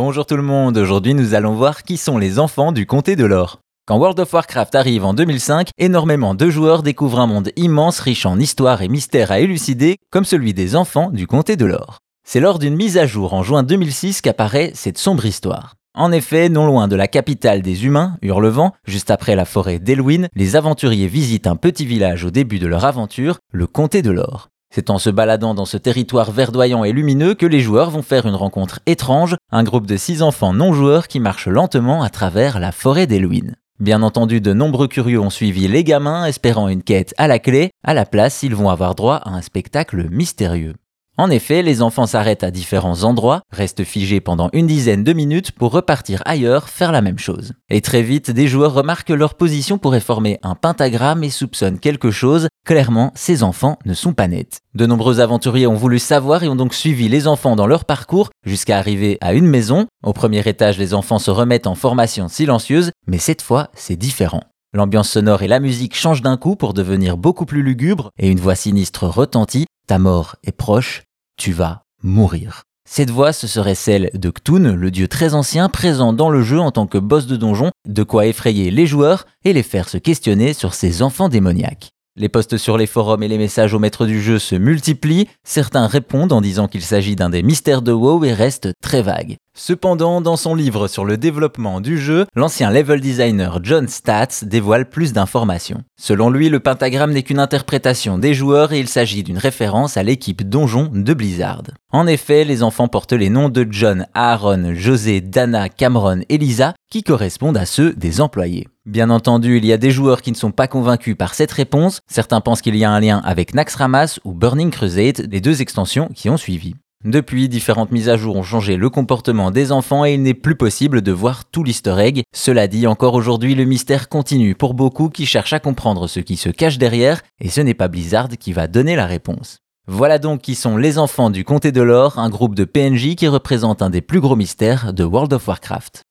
Bonjour tout le monde, aujourd'hui nous allons voir qui sont les enfants du comté de l'or. Quand World of Warcraft arrive en 2005, énormément de joueurs découvrent un monde immense riche en histoire et mystères à élucider, comme celui des enfants du comté de l'or. C'est lors d'une mise à jour en juin 2006 qu'apparaît cette sombre histoire. En effet, non loin de la capitale des humains, Hurlevent, juste après la forêt d'Elwyn, les aventuriers visitent un petit village au début de leur aventure, le comté de l'or. C'est en se baladant dans ce territoire verdoyant et lumineux que les joueurs vont faire une rencontre étrange, un groupe de six enfants non-joueurs qui marchent lentement à travers la forêt d'Elwyn. Bien entendu, de nombreux curieux ont suivi les gamins, espérant une quête à la clé. À la place, ils vont avoir droit à un spectacle mystérieux. En effet, les enfants s'arrêtent à différents endroits, restent figés pendant une dizaine de minutes pour repartir ailleurs faire la même chose. Et très vite, des joueurs remarquent que leur position pourrait former un pentagramme et soupçonnent quelque chose. Clairement, ces enfants ne sont pas nets. De nombreux aventuriers ont voulu savoir et ont donc suivi les enfants dans leur parcours jusqu'à arriver à une maison. Au premier étage, les enfants se remettent en formation silencieuse, mais cette fois, c'est différent. L'ambiance sonore et la musique changent d'un coup pour devenir beaucoup plus lugubre et une voix sinistre retentit. Ta mort est proche, tu vas mourir. Cette voix, ce serait celle de Ktun, le dieu très ancien présent dans le jeu en tant que boss de donjon, de quoi effrayer les joueurs et les faire se questionner sur ses enfants démoniaques. Les posts sur les forums et les messages au maître du jeu se multiplient, certains répondent en disant qu'il s'agit d'un des mystères de WoW et restent très vagues. Cependant, dans son livre sur le développement du jeu, l'ancien level designer John Stats dévoile plus d'informations. Selon lui, le pentagramme n'est qu'une interprétation des joueurs et il s'agit d'une référence à l'équipe donjon de Blizzard. En effet, les enfants portent les noms de John, Aaron, José, Dana, Cameron et Lisa qui correspondent à ceux des employés. Bien entendu, il y a des joueurs qui ne sont pas convaincus par cette réponse, certains pensent qu'il y a un lien avec Naxxramas ou Burning Crusade, les deux extensions qui ont suivi. Depuis, différentes mises à jour ont changé le comportement des enfants et il n'est plus possible de voir tout l'easter egg. Cela dit, encore aujourd'hui, le mystère continue pour beaucoup qui cherchent à comprendre ce qui se cache derrière et ce n'est pas Blizzard qui va donner la réponse. Voilà donc qui sont les enfants du Comté de l'Or, un groupe de PNJ qui représente un des plus gros mystères de World of Warcraft.